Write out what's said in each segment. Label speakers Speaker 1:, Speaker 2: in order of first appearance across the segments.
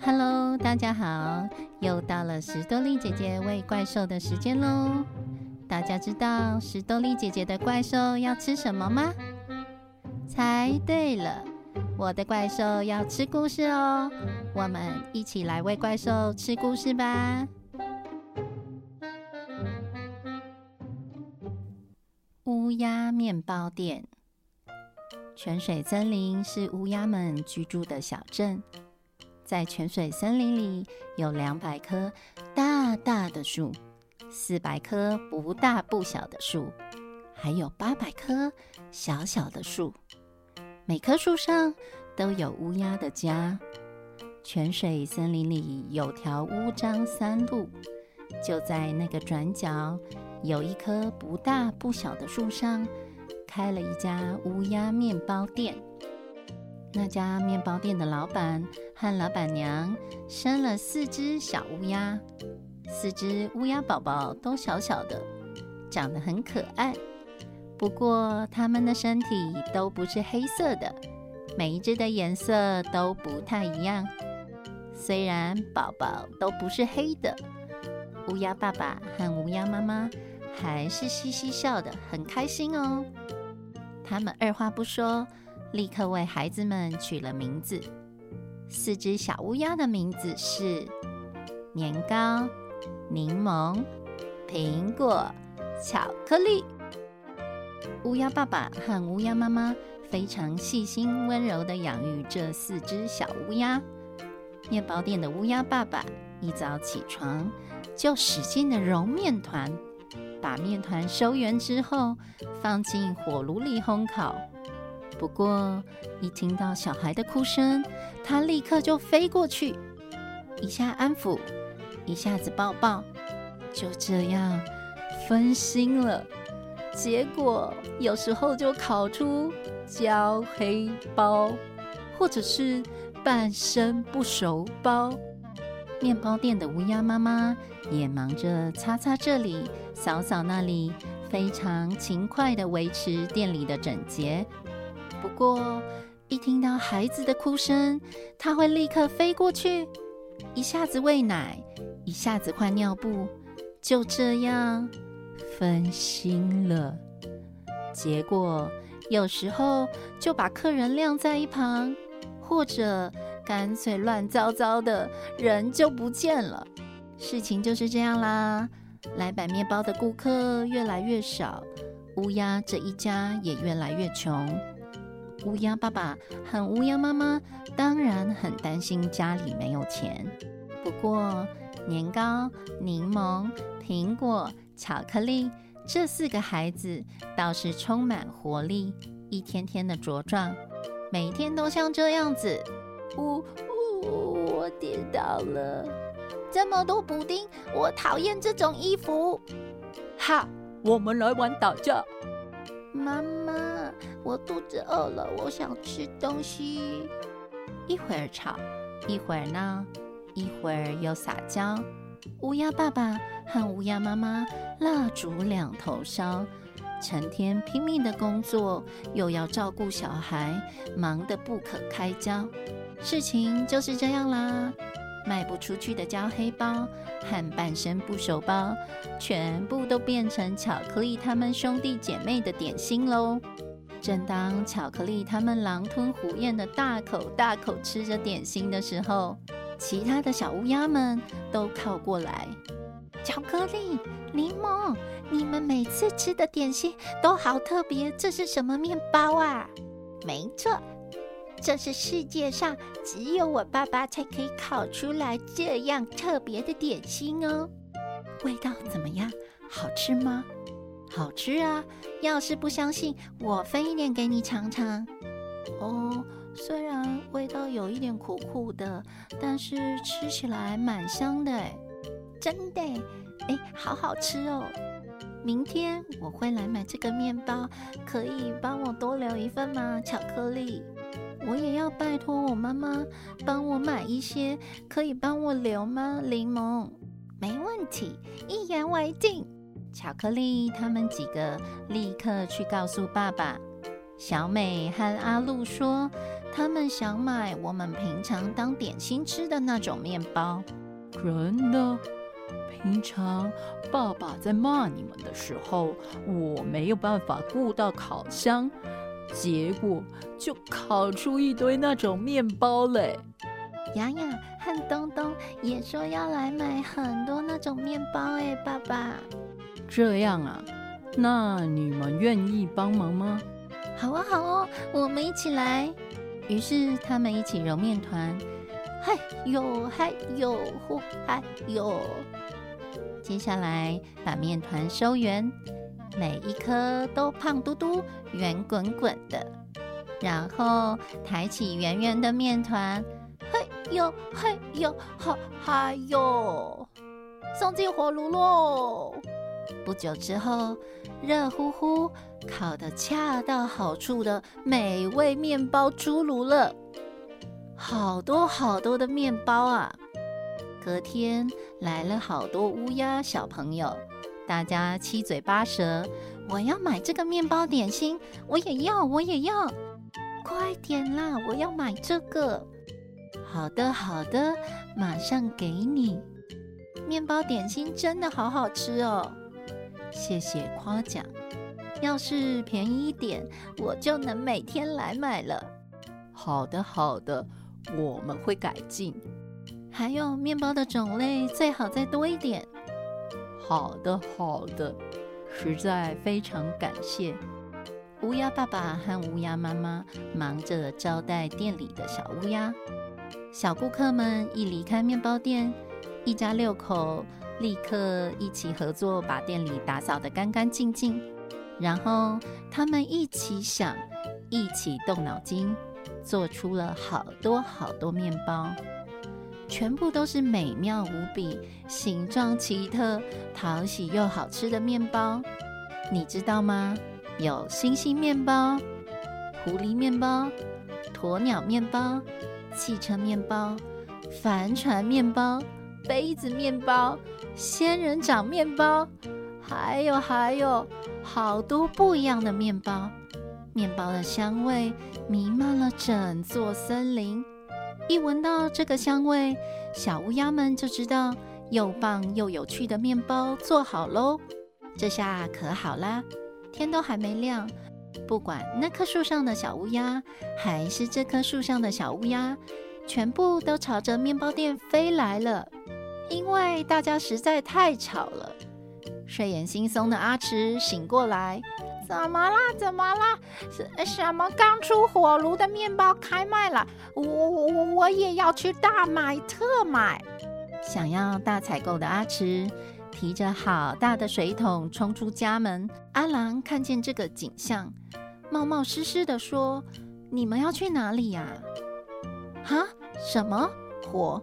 Speaker 1: Hello，大家好，又到了史多利姐姐喂怪兽的时间喽。大家知道史多利姐姐的怪兽要吃什么吗？猜对了，我的怪兽要吃故事哦。我们一起来喂怪兽吃故事吧。乌鸦面包店，泉水森林是乌鸦们居住的小镇。在泉水森林里，有两百棵大大的树，四百棵不大不小的树，还有八百棵小小的树。每棵树上都有乌鸦的家。泉水森林里有条乌张三路，就在那个转角，有一棵不大不小的树上，开了一家乌鸦面包店。那家面包店的老板和老板娘生了四只小乌鸦，四只乌鸦宝宝都小小的，长得很可爱。不过它们的身体都不是黑色的，每一只的颜色都不太一样。虽然宝宝都不是黑的，乌鸦爸爸和乌鸦妈妈还是嘻嘻笑的，很开心哦。他们二话不说。立刻为孩子们取了名字。四只小乌鸦的名字是年糕、柠檬、苹果、巧克力。乌鸦爸爸和乌鸦妈妈非常细心温柔的养育这四只小乌鸦。面包店的乌鸦爸爸一早起床就使劲的揉面团，把面团收圆之后放进火炉里烘烤。不过，一听到小孩的哭声，他立刻就飞过去，一下安抚，一下子抱抱，就这样分心了。结果有时候就烤出焦黑包，或者是半生不熟包。面包店的乌鸦妈妈也忙着擦擦这里，扫扫那里，非常勤快的维持店里的整洁。不过，一听到孩子的哭声，他会立刻飞过去，一下子喂奶，一下子换尿布，就这样分心了。结果有时候就把客人晾在一旁，或者干脆乱糟糟的，人就不见了。事情就是这样啦。来买面包的顾客越来越少，乌鸦这一家也越来越穷。乌鸦爸爸和乌鸦妈妈当然很担心家里没有钱。不过，年糕、柠檬、苹果、巧克力这四个孩子倒是充满活力，一天天的茁壮，每天都像这样子。呜呜，我跌倒了！这么多补丁，我讨厌这种衣服。
Speaker 2: 哈，我们来玩打架。
Speaker 3: 妈妈，我肚子饿了，我想吃东西。
Speaker 1: 一会儿吵，一会儿闹，一会儿又撒娇。乌鸦爸爸和乌鸦妈妈蜡烛两头烧，成天拼命的工作，又要照顾小孩，忙得不可开交。事情就是这样啦。卖不出去的焦黑包和半生不熟包，全部都变成巧克力他们兄弟姐妹的点心喽。正当巧克力他们狼吞虎咽的大口大口吃着点心的时候，其他的小乌鸦们都靠过来。
Speaker 3: 巧克力、柠檬，你们每次吃的点心都好特别，这是什么面包啊？没错。这是世界上只有我爸爸才可以烤出来这样特别的点心哦。
Speaker 1: 味道怎么样？好吃吗？
Speaker 3: 好吃啊！要是不相信，我分一点给你尝尝。
Speaker 1: 哦，虽然味道有一点苦苦的，但是吃起来蛮香的哎。
Speaker 3: 真的哎，好好吃哦！明天我会来买这个面包，可以帮我多留一份吗？巧克力。
Speaker 1: 我也要拜托我妈妈帮我买一些，可以帮我留吗？柠檬，
Speaker 3: 没问题，一言为定。
Speaker 1: 巧克力他们几个立刻去告诉爸爸。小美和阿露说，他们想买我们平常当点心吃的那种面包。
Speaker 2: 真的？平常爸爸在骂你们的时候，我没有办法顾到烤箱，结果就烤出一堆那种面包嘞。
Speaker 3: 雅雅和东东也说要来买很多那种面包哎，爸爸。
Speaker 2: 这样啊，那你们愿意帮忙吗？
Speaker 3: 好啊，好哦，我们一起来。
Speaker 1: 于是他们一起揉面团，
Speaker 3: 嗨哟嗨哟呼嗨哟。
Speaker 1: 接下来把面团收圆，每一颗都胖嘟嘟、圆滚滚的，然后抬起圆圆的面团，
Speaker 3: 嘿哟嘿哟哈嗨哟，送进火炉喽。
Speaker 1: 不久之后，热乎乎、烤得恰到好处的美味面包出炉了，好多好多的面包啊！隔天来了好多乌鸦小朋友，大家七嘴八舌，我要买这个面包点心，我也要，我也要，
Speaker 3: 快点啦！我要买这个。
Speaker 1: 好的，好的，马上给你。
Speaker 3: 面包点心真的好好吃哦，
Speaker 1: 谢谢夸奖。要是便宜一点，我就能每天来买了。
Speaker 2: 好的，好的，我们会改进。
Speaker 1: 还有面包的种类最好再多一点。
Speaker 2: 好的，好的，实在非常感谢。
Speaker 1: 乌鸦爸爸和乌鸦妈妈忙着招待店里的小乌鸦。小顾客们一离开面包店，一家六口立刻一起合作，把店里打扫得干干净净。然后他们一起想，一起动脑筋，做出了好多好多面包。全部都是美妙无比、形状奇特、讨喜又好吃的面包，你知道吗？有星星面包、狐狸面包、鸵鸟面包、汽车面包、帆船面包、杯子面包、仙人掌面包，还有还有好多不一样的面包。面包的香味弥漫了整座森林。一闻到这个香味，小乌鸦们就知道又棒又有趣的面包做好喽。这下可好啦，天都还没亮，不管那棵树上的小乌鸦，还是这棵树上的小乌鸦，全部都朝着面包店飞来了。因为大家实在太吵了，睡眼惺忪的阿池醒过来。
Speaker 3: 怎么啦？怎么啦？什什么刚出火炉的面包开卖了？我我我我也要去大买特买！
Speaker 1: 想要大采购的阿池提着好大的水桶冲出家门。阿郎看见这个景象，冒冒失失的说：“你们要去哪里呀？”哈？什么火？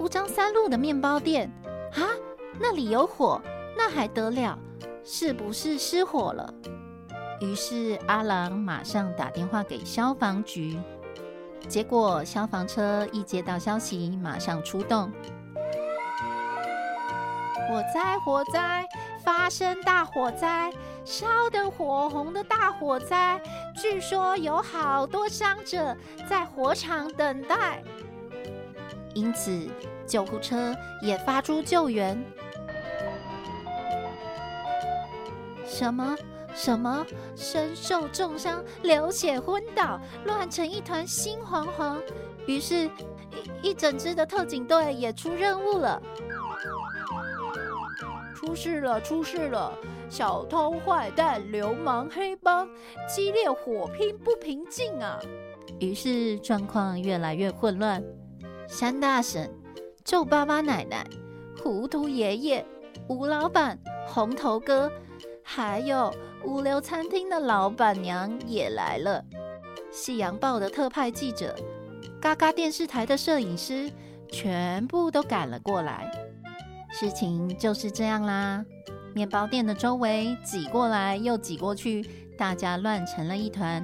Speaker 1: 乌张三路的面包店？啊？那里有火？那还得了？是不是失火了？于是阿郎马上打电话给消防局，结果消防车一接到消息，马上出动。
Speaker 3: 火灾！火灾！发生大火灾，烧得火红的大火灾，据说有好多伤者在火场等待，
Speaker 1: 因此救护车也发出救援。什么？什么？身受重伤，流血昏倒，乱成一团，心惶惶。于是，一整支的特警队也出任务了。
Speaker 2: 出事了！出事了！小偷、坏蛋、流氓、黑帮，激烈火拼不平静啊！
Speaker 1: 于是状况越来越混乱。山大婶、皱巴巴奶奶、糊涂爷爷、吴老板、红头哥，还有……五流餐厅的老板娘也来了，夕阳报的特派记者，嘎嘎电视台的摄影师，全部都赶了过来。事情就是这样啦，面包店的周围挤过来又挤过去，大家乱成了一团。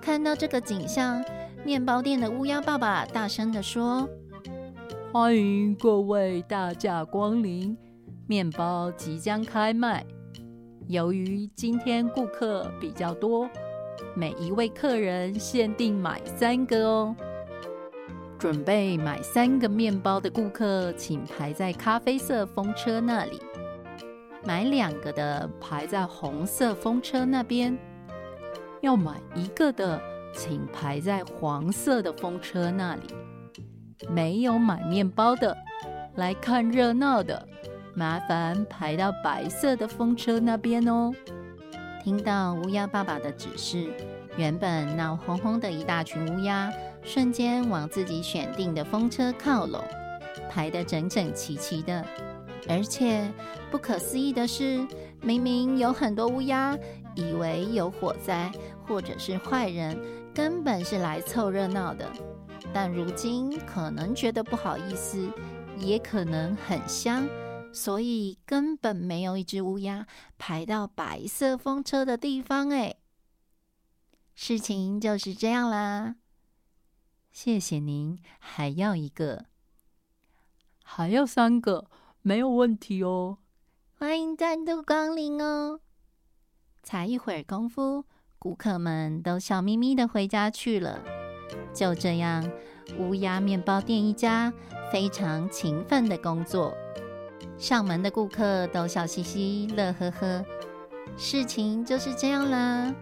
Speaker 1: 看到这个景象，面包店的乌鸦爸爸大声地说：“
Speaker 2: 欢迎各位大驾光临，面包即将开卖。”由于今天顾客比较多，每一位客人限定买三个哦。准备买三个面包的顾客，请排在咖啡色风车那里；买两个的排在红色风车那边；要买一个的，请排在黄色的风车那里。没有买面包的，来看热闹的，麻烦排到白色的风车那边哦。
Speaker 1: 听到乌鸦爸爸的指示，原本闹哄哄的一大群乌鸦。瞬间往自己选定的风车靠拢，排得整整齐齐的。而且不可思议的是，明明有很多乌鸦以为有火灾或者是坏人，根本是来凑热闹的。但如今可能觉得不好意思，也可能很香，所以根本没有一只乌鸦排到白色风车的地方。哎，事情就是这样啦。
Speaker 2: 谢谢您，还要一个，还要三个，没有问题哦。
Speaker 3: 欢迎再度光临哦。
Speaker 1: 才一会儿功夫，顾客们都笑眯眯的回家去了。就这样，乌鸦面包店一家非常勤奋的工作，上门的顾客都笑嘻嘻、乐呵呵。事情就是这样啦。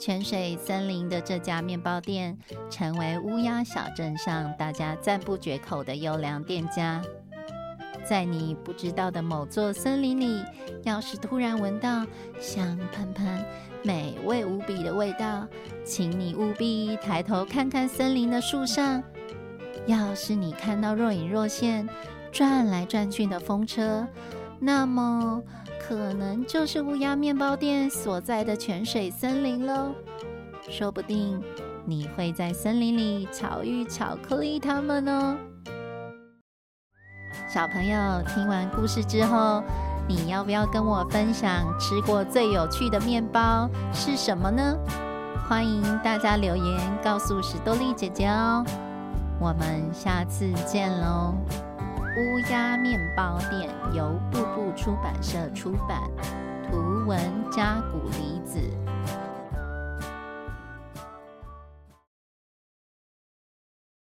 Speaker 1: 泉水森林的这家面包店，成为乌鸦小镇上大家赞不绝口的优良店家。在你不知道的某座森林里，要是突然闻到香喷喷、美味无比的味道，请你务必抬头看看森林的树上。要是你看到若隐若现、转来转去的风车，那么。可能就是乌鸦面包店所在的泉水森林喽，说不定你会在森林里巧遇巧克力他们哦。小朋友听完故事之后，你要不要跟我分享吃过最有趣的面包是什么呢？欢迎大家留言告诉史多利姐姐哦。我们下次见喽。乌鸦面包店由步步出版社出版，图文加古离子。